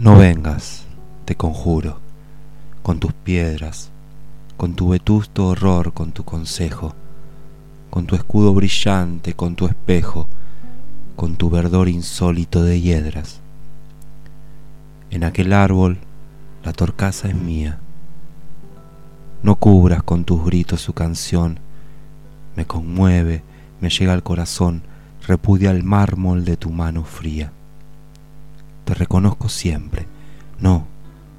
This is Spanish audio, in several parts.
No vengas, te conjuro, con tus piedras, con tu vetusto horror, con tu consejo, con tu escudo brillante, con tu espejo, con tu verdor insólito de hiedras. En aquel árbol la torcaza es mía. No cubras con tus gritos su canción, me conmueve, me llega al corazón, repudia el mármol de tu mano fría te reconozco siempre. No,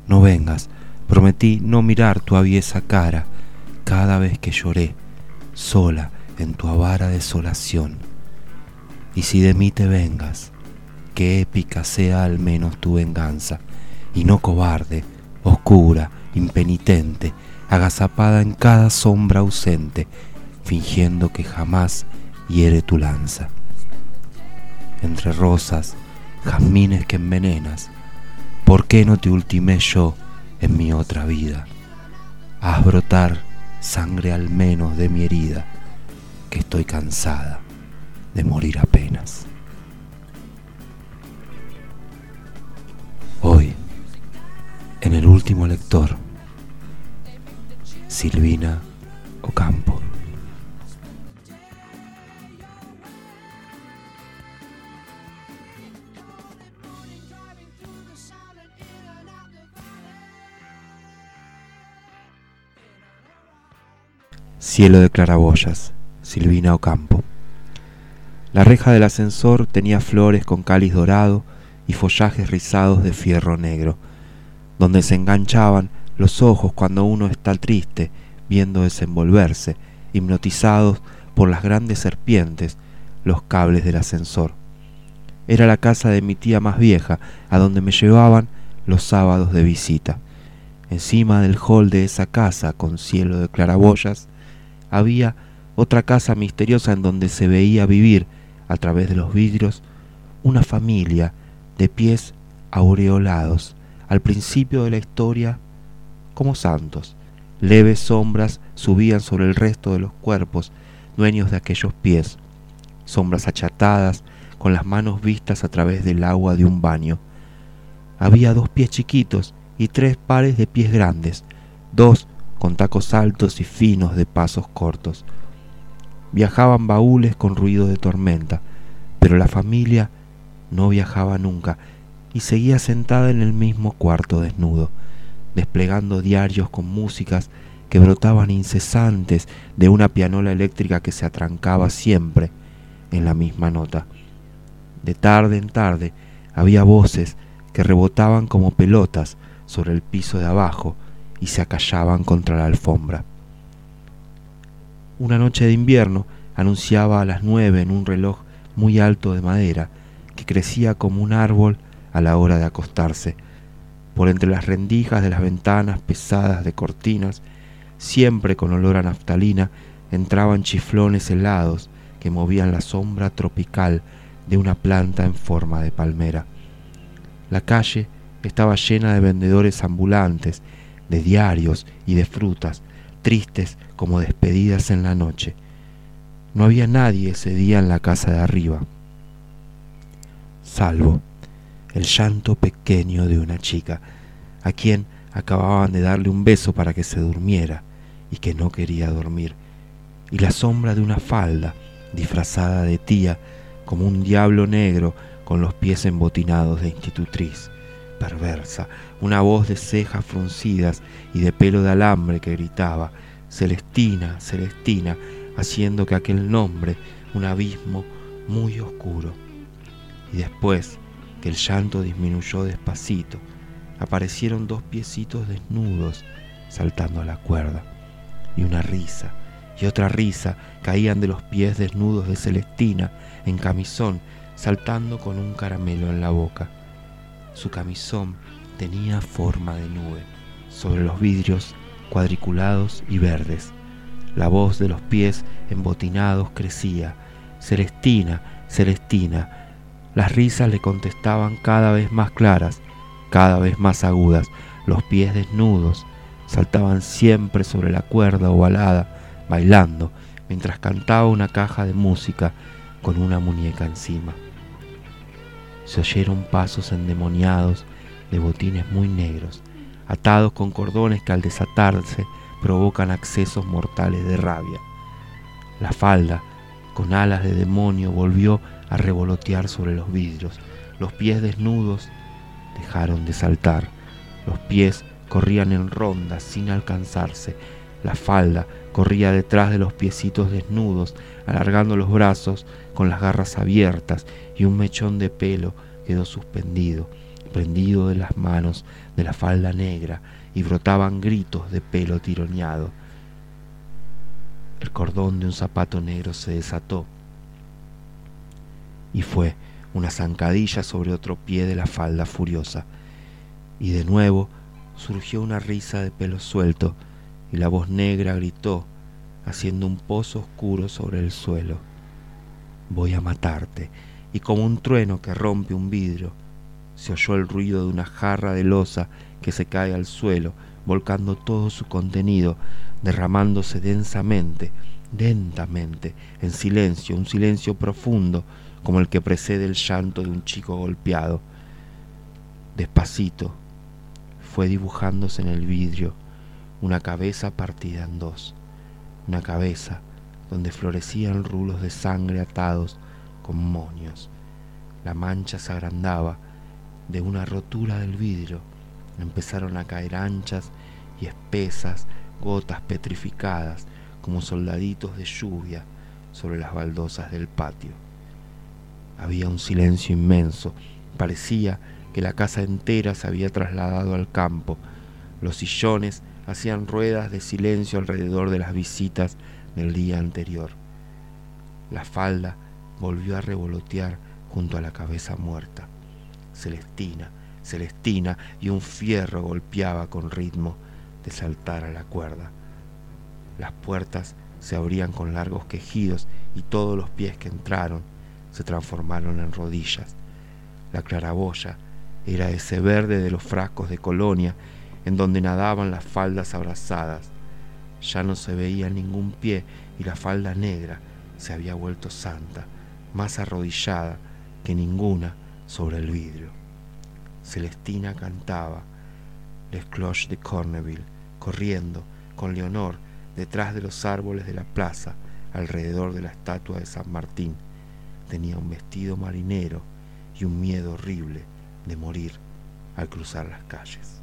no vengas. Prometí no mirar tu aviesa cara cada vez que lloré, sola en tu avara desolación. Y si de mí te vengas, que épica sea al menos tu venganza, y no cobarde, oscura, impenitente, agazapada en cada sombra ausente, fingiendo que jamás hiere tu lanza. Entre rosas, jazmines que envenenas, ¿por qué no te ultimé yo en mi otra vida? Haz brotar sangre al menos de mi herida, que estoy cansada de morir apenas. Hoy, en el último lector, Silvina Ocampo. Cielo de claraboyas, Silvina Ocampo. La reja del ascensor tenía flores con cáliz dorado y follajes rizados de fierro negro, donde se enganchaban los ojos cuando uno está triste, viendo desenvolverse, hipnotizados por las grandes serpientes, los cables del ascensor. Era la casa de mi tía más vieja, a donde me llevaban los sábados de visita. Encima del hall de esa casa, con cielo de claraboyas, había otra casa misteriosa en donde se veía vivir, a través de los vidrios, una familia de pies aureolados, al principio de la historia como santos. Leves sombras subían sobre el resto de los cuerpos, dueños de aquellos pies, sombras achatadas, con las manos vistas a través del agua de un baño. Había dos pies chiquitos y tres pares de pies grandes, dos con tacos altos y finos de pasos cortos. Viajaban baúles con ruido de tormenta, pero la familia no viajaba nunca y seguía sentada en el mismo cuarto desnudo, desplegando diarios con músicas que brotaban incesantes de una pianola eléctrica que se atrancaba siempre en la misma nota. De tarde en tarde había voces que rebotaban como pelotas sobre el piso de abajo, y se acallaban contra la alfombra. Una noche de invierno anunciaba a las nueve en un reloj muy alto de madera que crecía como un árbol a la hora de acostarse. Por entre las rendijas de las ventanas pesadas de cortinas, siempre con olor a naftalina, entraban chiflones helados que movían la sombra tropical de una planta en forma de palmera. La calle estaba llena de vendedores ambulantes de diarios y de frutas, tristes como despedidas en la noche. No había nadie ese día en la casa de arriba, salvo el llanto pequeño de una chica, a quien acababan de darle un beso para que se durmiera y que no quería dormir, y la sombra de una falda disfrazada de tía como un diablo negro con los pies embotinados de institutriz perversa, una voz de cejas fruncidas y de pelo de alambre que gritaba, Celestina, Celestina, haciendo que aquel nombre, un abismo muy oscuro. Y después, que el llanto disminuyó despacito. Aparecieron dos piecitos desnudos saltando a la cuerda, y una risa, y otra risa caían de los pies desnudos de Celestina en camisón, saltando con un caramelo en la boca. Su camisón tenía forma de nube, sobre los vidrios cuadriculados y verdes. La voz de los pies embotinados crecía. Celestina, Celestina. Las risas le contestaban cada vez más claras, cada vez más agudas. Los pies desnudos saltaban siempre sobre la cuerda ovalada, bailando, mientras cantaba una caja de música con una muñeca encima. Se oyeron pasos endemoniados de botines muy negros, atados con cordones que al desatarse provocan accesos mortales de rabia. La falda, con alas de demonio, volvió a revolotear sobre los vidrios. Los pies desnudos dejaron de saltar. Los pies corrían en ronda sin alcanzarse. La falda corría detrás de los piecitos desnudos, alargando los brazos con las garras abiertas y un mechón de pelo quedó suspendido, prendido de las manos de la falda negra y brotaban gritos de pelo tironeado. El cordón de un zapato negro se desató y fue una zancadilla sobre otro pie de la falda furiosa. Y de nuevo surgió una risa de pelo suelto y la voz negra gritó, haciendo un pozo oscuro sobre el suelo. Voy a matarte. Y como un trueno que rompe un vidrio, se oyó el ruido de una jarra de losa que se cae al suelo, volcando todo su contenido, derramándose densamente, lentamente, en silencio, un silencio profundo, como el que precede el llanto de un chico golpeado. Despacito fue dibujándose en el vidrio una cabeza partida en dos, una cabeza donde florecían rulos de sangre atados con moños. La mancha se agrandaba de una rotura del vidrio. Empezaron a caer anchas y espesas gotas petrificadas como soldaditos de lluvia sobre las baldosas del patio. Había un silencio inmenso. Parecía que la casa entera se había trasladado al campo. Los sillones hacían ruedas de silencio alrededor de las visitas del día anterior. La falda volvió a revolotear junto a la cabeza muerta. Celestina, Celestina, y un fierro golpeaba con ritmo de saltar a la cuerda. Las puertas se abrían con largos quejidos y todos los pies que entraron se transformaron en rodillas. La claraboya era ese verde de los frascos de colonia en donde nadaban las faldas abrazadas. Ya no se veía ningún pie y la falda negra se había vuelto santa, más arrodillada que ninguna sobre el vidrio. Celestina cantaba Les Cloches de Corneville, corriendo con Leonor detrás de los árboles de la plaza alrededor de la estatua de San Martín tenía un vestido marinero y un miedo horrible de morir al cruzar las calles.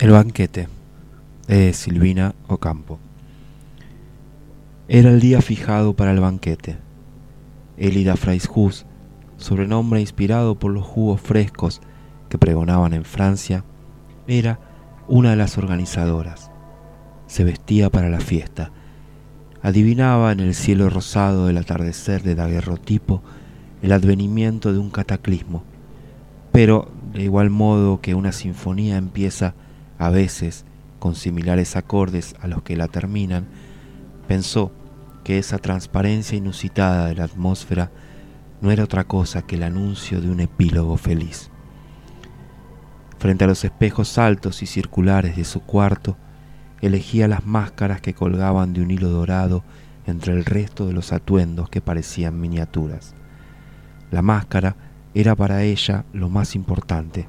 El banquete de Silvina Ocampo. Era el día fijado para el banquete. Elida Freishus, sobrenombre inspirado por los jugos frescos que pregonaban en Francia, era una de las organizadoras. Se vestía para la fiesta. Adivinaba en el cielo rosado del atardecer de daguerrotipo el advenimiento de un cataclismo. Pero, de igual modo que una sinfonía empieza a veces con similares acordes a los que la terminan, pensó que esa transparencia inusitada de la atmósfera no era otra cosa que el anuncio de un epílogo feliz. Frente a los espejos altos y circulares de su cuarto, elegía las máscaras que colgaban de un hilo dorado entre el resto de los atuendos que parecían miniaturas. La máscara era para ella lo más importante.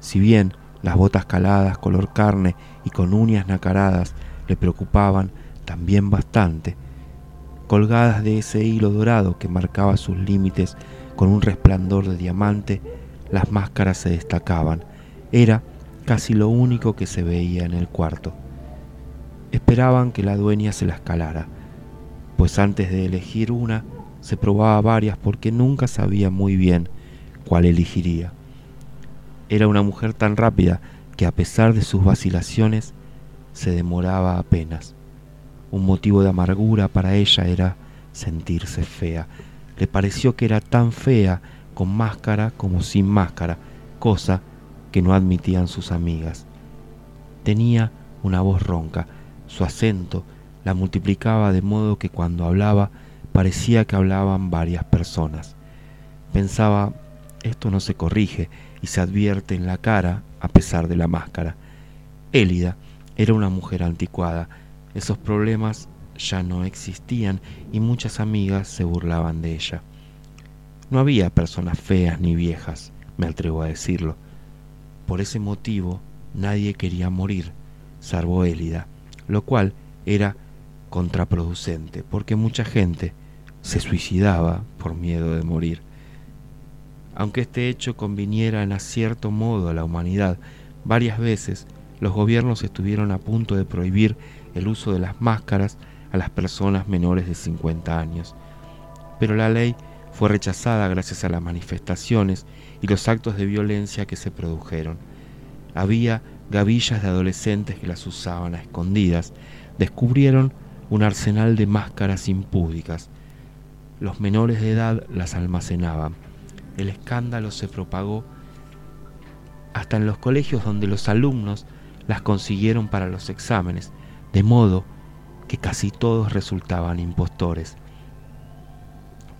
Si bien las botas caladas, color carne y con uñas nacaradas le preocupaban también bastante. Colgadas de ese hilo dorado que marcaba sus límites con un resplandor de diamante, las máscaras se destacaban. Era casi lo único que se veía en el cuarto. Esperaban que la dueña se las calara, pues antes de elegir una, se probaba varias porque nunca sabía muy bien cuál elegiría. Era una mujer tan rápida que a pesar de sus vacilaciones se demoraba apenas. Un motivo de amargura para ella era sentirse fea. Le pareció que era tan fea con máscara como sin máscara, cosa que no admitían sus amigas. Tenía una voz ronca, su acento la multiplicaba de modo que cuando hablaba parecía que hablaban varias personas. Pensaba, esto no se corrige, y se advierte en la cara a pesar de la máscara. Élida era una mujer anticuada. Esos problemas ya no existían y muchas amigas se burlaban de ella. No había personas feas ni viejas, me atrevo a decirlo. Por ese motivo nadie quería morir, salvo Élida, lo cual era contraproducente, porque mucha gente se suicidaba por miedo de morir. Aunque este hecho conviniera en cierto modo a la humanidad, varias veces los gobiernos estuvieron a punto de prohibir el uso de las máscaras a las personas menores de 50 años. Pero la ley fue rechazada gracias a las manifestaciones y los actos de violencia que se produjeron. Había gavillas de adolescentes que las usaban a escondidas, descubrieron un arsenal de máscaras impúdicas. Los menores de edad las almacenaban el escándalo se propagó hasta en los colegios donde los alumnos las consiguieron para los exámenes, de modo que casi todos resultaban impostores.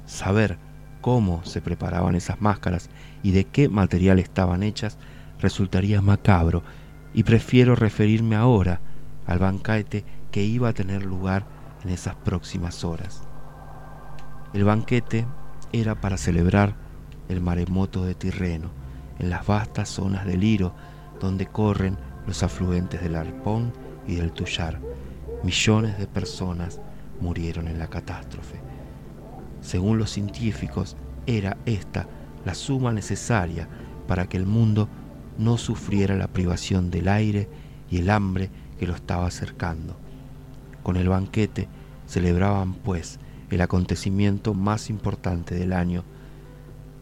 Saber cómo se preparaban esas máscaras y de qué material estaban hechas resultaría macabro, y prefiero referirme ahora al banquete que iba a tener lugar en esas próximas horas. El banquete era para celebrar el maremoto de Tirreno, en las vastas zonas del Iro, donde corren los afluentes del Arpón y del Tuyar. Millones de personas murieron en la catástrofe. Según los científicos, era esta la suma necesaria para que el mundo no sufriera la privación del aire y el hambre que lo estaba acercando. Con el banquete celebraban, pues, el acontecimiento más importante del año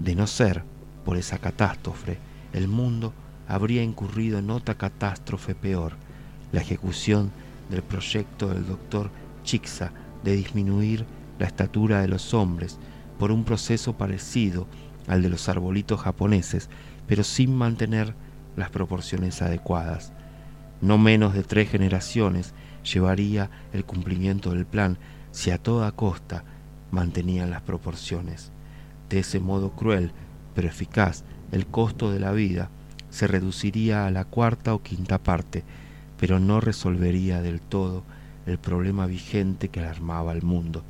de no ser por esa catástrofe, el mundo habría incurrido en otra catástrofe peor, la ejecución del proyecto del doctor Chixa de disminuir la estatura de los hombres por un proceso parecido al de los arbolitos japoneses, pero sin mantener las proporciones adecuadas. No menos de tres generaciones llevaría el cumplimiento del plan si a toda costa mantenían las proporciones. De ese modo cruel, pero eficaz, el costo de la vida se reduciría a la cuarta o quinta parte, pero no resolvería del todo el problema vigente que alarmaba al mundo.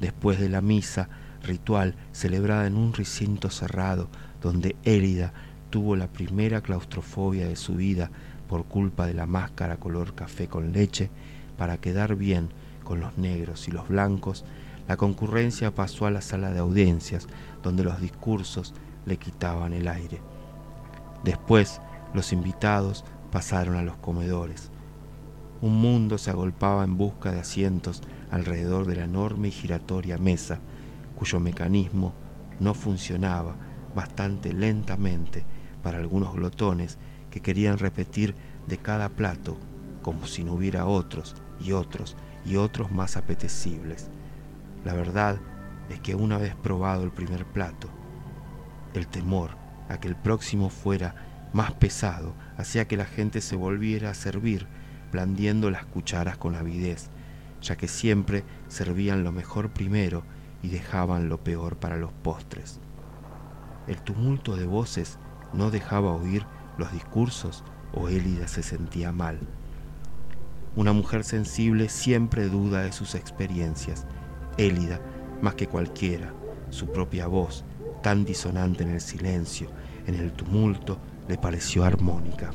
Después de la misa ritual celebrada en un recinto cerrado, donde Élida tuvo la primera claustrofobia de su vida por culpa de la máscara color café con leche, para quedar bien con los negros y los blancos, la concurrencia pasó a la sala de audiencias, donde los discursos le quitaban el aire. Después, los invitados pasaron a los comedores. Un mundo se agolpaba en busca de asientos alrededor de la enorme y giratoria mesa, cuyo mecanismo no funcionaba bastante lentamente para algunos glotones que querían repetir de cada plato como si no hubiera otros y otros y otros más apetecibles. La verdad es que una vez probado el primer plato, el temor a que el próximo fuera más pesado hacía que la gente se volviera a servir blandiendo las cucharas con avidez, ya que siempre servían lo mejor primero y dejaban lo peor para los postres. El tumulto de voces no dejaba oír los discursos o Élida se sentía mal. Una mujer sensible siempre duda de sus experiencias. Élida, más que cualquiera, su propia voz, tan disonante en el silencio, en el tumulto, le pareció armónica.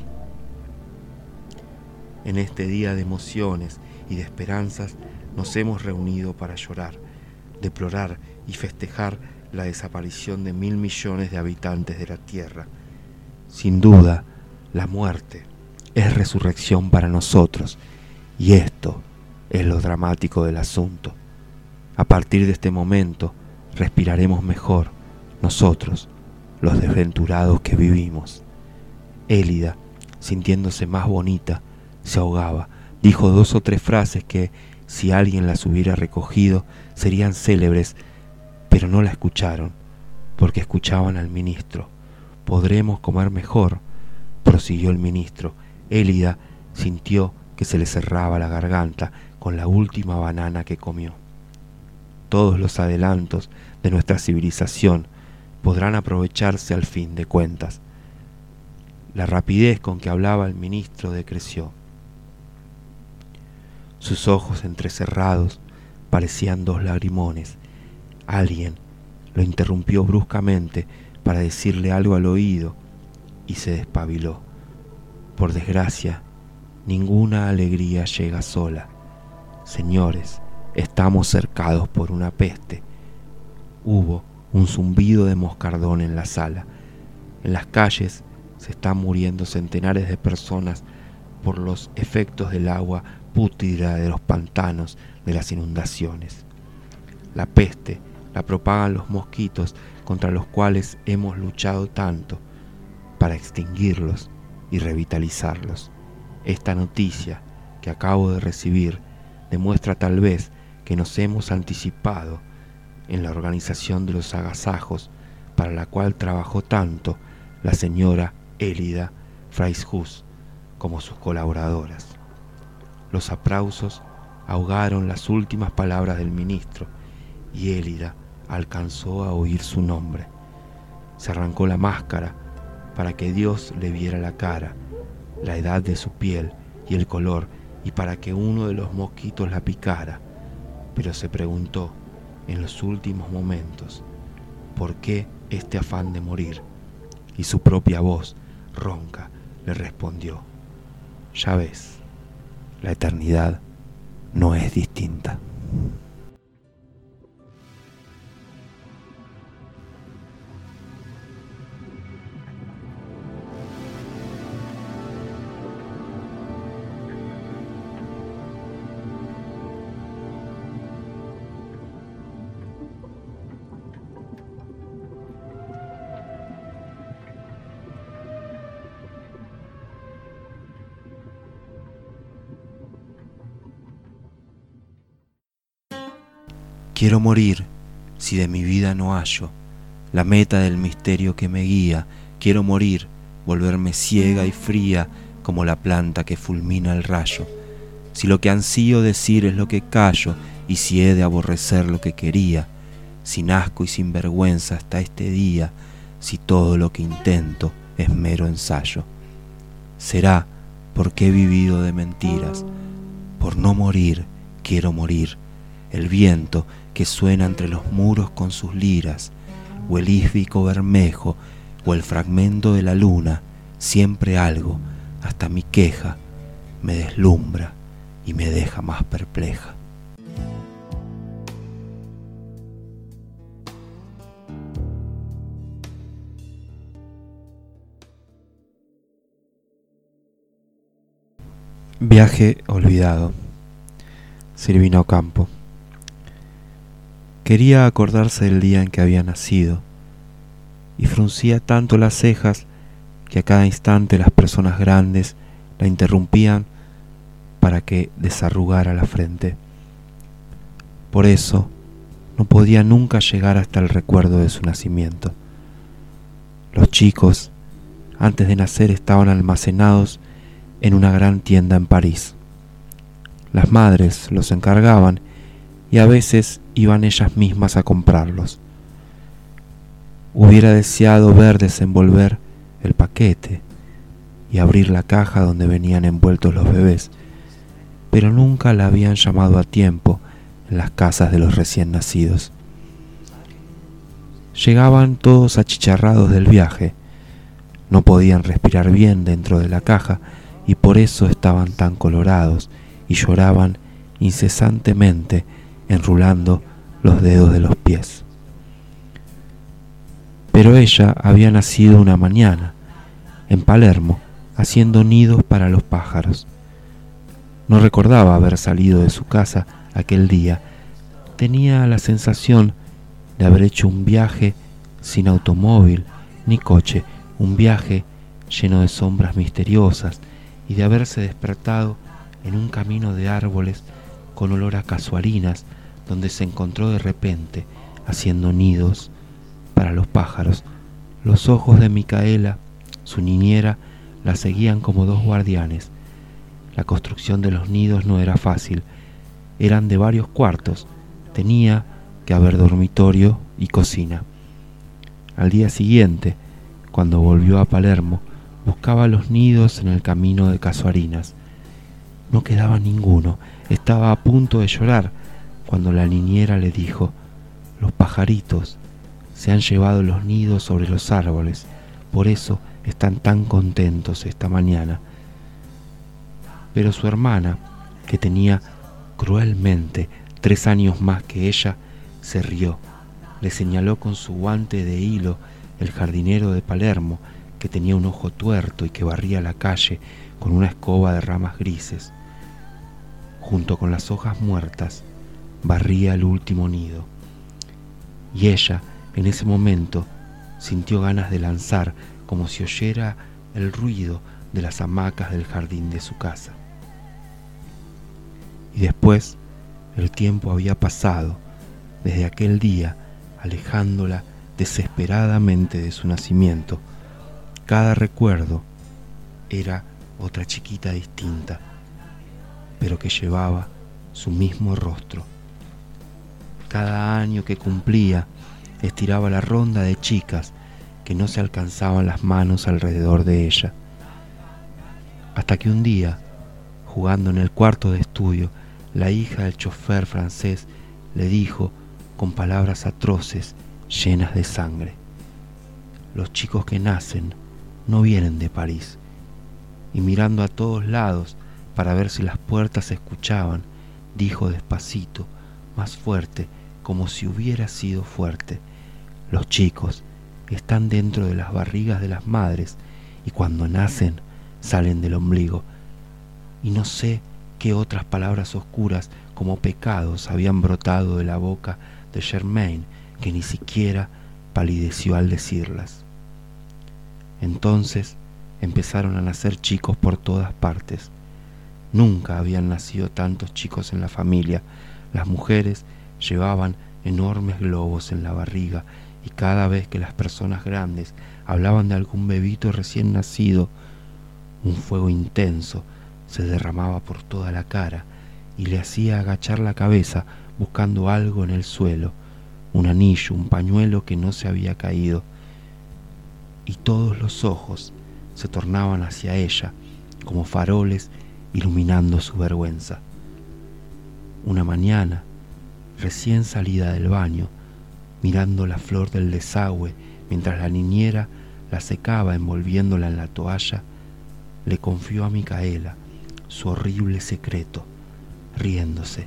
En este día de emociones y de esperanzas nos hemos reunido para llorar, deplorar y festejar la desaparición de mil millones de habitantes de la Tierra. Sin duda, la muerte es resurrección para nosotros y esto es lo dramático del asunto. A partir de este momento respiraremos mejor nosotros, los desventurados que vivimos. Élida, sintiéndose más bonita, se ahogaba, dijo dos o tres frases que, si alguien las hubiera recogido, serían célebres, pero no la escucharon, porque escuchaban al ministro. Podremos comer mejor, prosiguió el ministro. Élida sintió que se le cerraba la garganta con la última banana que comió. Todos los adelantos de nuestra civilización podrán aprovecharse al fin de cuentas. La rapidez con que hablaba el ministro decreció. Sus ojos entrecerrados parecían dos lagrimones. Alguien lo interrumpió bruscamente para decirle algo al oído y se despabiló. Por desgracia, ninguna alegría llega sola. Señores, estamos cercados por una peste. Hubo un zumbido de moscardón en la sala. En las calles se están muriendo centenares de personas por los efectos del agua pútrida de los pantanos de las inundaciones. La peste la propagan los mosquitos contra los cuales hemos luchado tanto para extinguirlos y revitalizarlos. Esta noticia que acabo de recibir demuestra tal vez que nos hemos anticipado en la organización de los agasajos para la cual trabajó tanto la señora Élida Freishus como sus colaboradoras. Los aplausos ahogaron las últimas palabras del ministro y Élida alcanzó a oír su nombre. Se arrancó la máscara para que Dios le viera la cara, la edad de su piel y el color, y para que uno de los mosquitos la picara, pero se preguntó en los últimos momentos, ¿por qué este afán de morir? Y su propia voz, ronca, le respondió, ya ves, la eternidad no es distinta. Quiero morir si de mi vida no hallo la meta del misterio que me guía. Quiero morir, volverme ciega y fría como la planta que fulmina el rayo. Si lo que ansío decir es lo que callo y si he de aborrecer lo que quería, sin asco y sin vergüenza hasta este día, si todo lo que intento es mero ensayo. Será porque he vivido de mentiras, por no morir quiero morir. El viento que suena entre los muros con sus liras, o el ísbico bermejo, o el fragmento de la luna, siempre algo, hasta mi queja, me deslumbra y me deja más perpleja. Viaje olvidado. Silvina Ocampo. Quería acordarse del día en que había nacido y fruncía tanto las cejas que a cada instante las personas grandes la interrumpían para que desarrugara la frente. Por eso no podía nunca llegar hasta el recuerdo de su nacimiento. Los chicos, antes de nacer, estaban almacenados en una gran tienda en París. Las madres los encargaban y a veces iban ellas mismas a comprarlos. Hubiera deseado ver desenvolver el paquete y abrir la caja donde venían envueltos los bebés, pero nunca la habían llamado a tiempo en las casas de los recién nacidos. Llegaban todos achicharrados del viaje, no podían respirar bien dentro de la caja y por eso estaban tan colorados y lloraban incesantemente enrulando los dedos de los pies. Pero ella había nacido una mañana, en Palermo, haciendo nidos para los pájaros. No recordaba haber salido de su casa aquel día. Tenía la sensación de haber hecho un viaje sin automóvil ni coche, un viaje lleno de sombras misteriosas y de haberse despertado en un camino de árboles con olor a casuarinas, donde se encontró de repente haciendo nidos para los pájaros. Los ojos de Micaela, su niñera, la seguían como dos guardianes. La construcción de los nidos no era fácil, eran de varios cuartos, tenía que haber dormitorio y cocina. Al día siguiente, cuando volvió a Palermo, buscaba los nidos en el camino de Casuarinas. No quedaba ninguno, estaba a punto de llorar cuando la niñera le dijo, los pajaritos se han llevado los nidos sobre los árboles, por eso están tan contentos esta mañana. Pero su hermana, que tenía cruelmente tres años más que ella, se rió, le señaló con su guante de hilo el jardinero de Palermo, que tenía un ojo tuerto y que barría la calle con una escoba de ramas grises. Junto con las hojas muertas, barría el último nido. Y ella, en ese momento, sintió ganas de lanzar como si oyera el ruido de las hamacas del jardín de su casa. Y después el tiempo había pasado desde aquel día, alejándola desesperadamente de su nacimiento, cada recuerdo era otra chiquita distinta, pero que llevaba su mismo rostro. Cada año que cumplía, estiraba la ronda de chicas que no se alcanzaban las manos alrededor de ella. Hasta que un día, jugando en el cuarto de estudio, la hija del chofer francés le dijo con palabras atroces llenas de sangre, los chicos que nacen no vienen de París. Y mirando a todos lados para ver si las puertas se escuchaban, dijo despacito, más fuerte, como si hubiera sido fuerte, los chicos están dentro de las barrigas de las madres y cuando nacen salen del ombligo. Y no sé qué otras palabras oscuras como pecados habían brotado de la boca de Germain, que ni siquiera palideció al decirlas. Entonces empezaron a nacer chicos por todas partes. Nunca habían nacido tantos chicos en la familia. Las mujeres llevaban enormes globos en la barriga y cada vez que las personas grandes hablaban de algún bebito recién nacido, un fuego intenso se derramaba por toda la cara y le hacía agachar la cabeza buscando algo en el suelo, un anillo, un pañuelo que no se había caído, y todos los ojos se tornaban hacia ella como faroles iluminando su vergüenza. Una mañana, recién salida del baño, mirando la flor del desagüe mientras la niñera la secaba envolviéndola en la toalla, le confió a Micaela su horrible secreto, riéndose.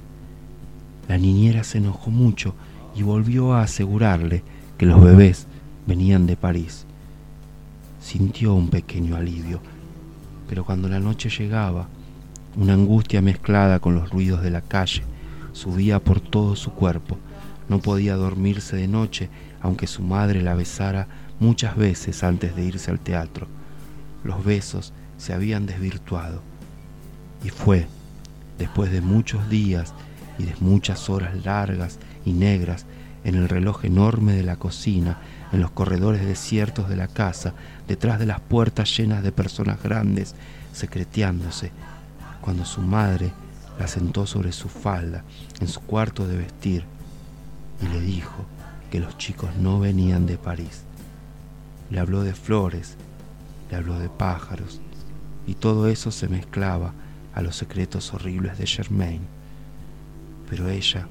La niñera se enojó mucho y volvió a asegurarle que los bebés venían de París sintió un pequeño alivio, pero cuando la noche llegaba Una angustia mezclada con los ruidos de la calle subía por todo su cuerpo. No podía dormirse de noche, aunque su madre la besara muchas veces antes de irse al teatro. Los besos se habían desvirtuado. Y fue, después de muchos días y de muchas horas largas y negras, en el reloj enorme de la cocina, en los corredores desiertos de la casa, detrás de las puertas llenas de personas grandes, secreteándose, cuando su madre la sentó sobre su falda en su cuarto de vestir y le dijo que los chicos no venían de París. Le habló de flores, le habló de pájaros, y todo eso se mezclaba a los secretos horribles de Germain. Pero ella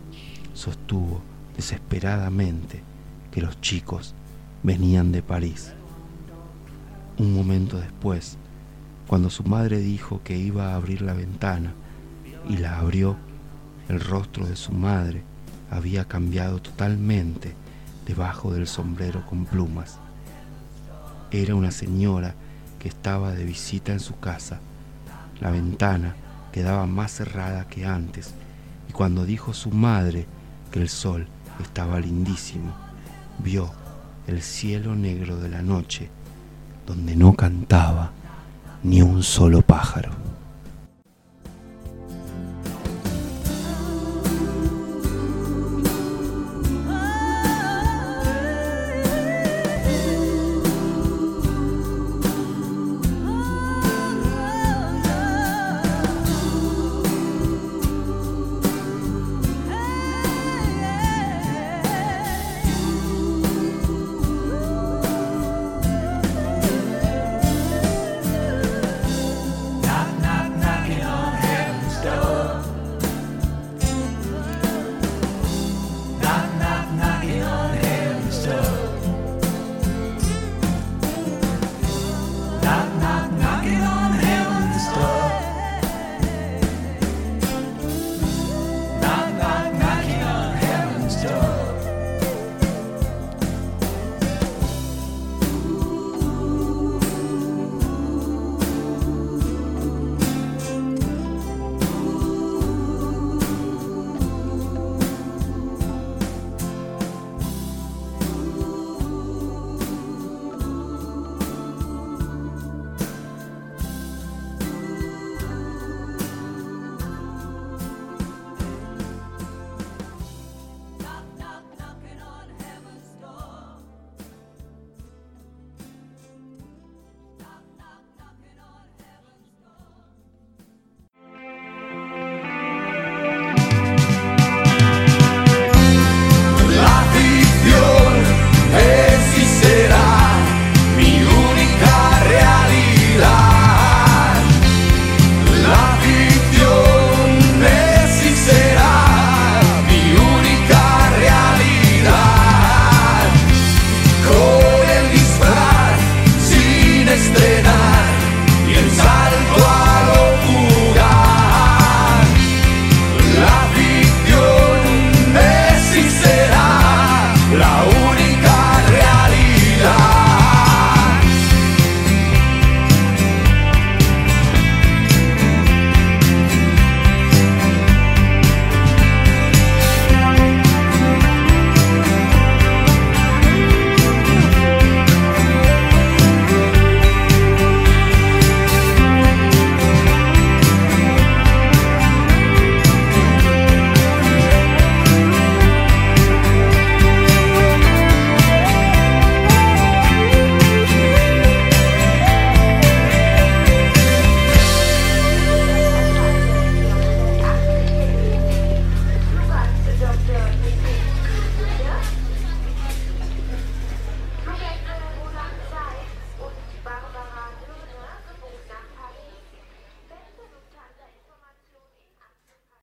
sostuvo desesperadamente que los chicos venían de París. Un momento después, cuando su madre dijo que iba a abrir la ventana y la abrió, el rostro de su madre había cambiado totalmente debajo del sombrero con plumas. Era una señora que estaba de visita en su casa. La ventana quedaba más cerrada que antes y cuando dijo su madre que el sol estaba lindísimo, vio el cielo negro de la noche donde no cantaba ni un solo pájaro.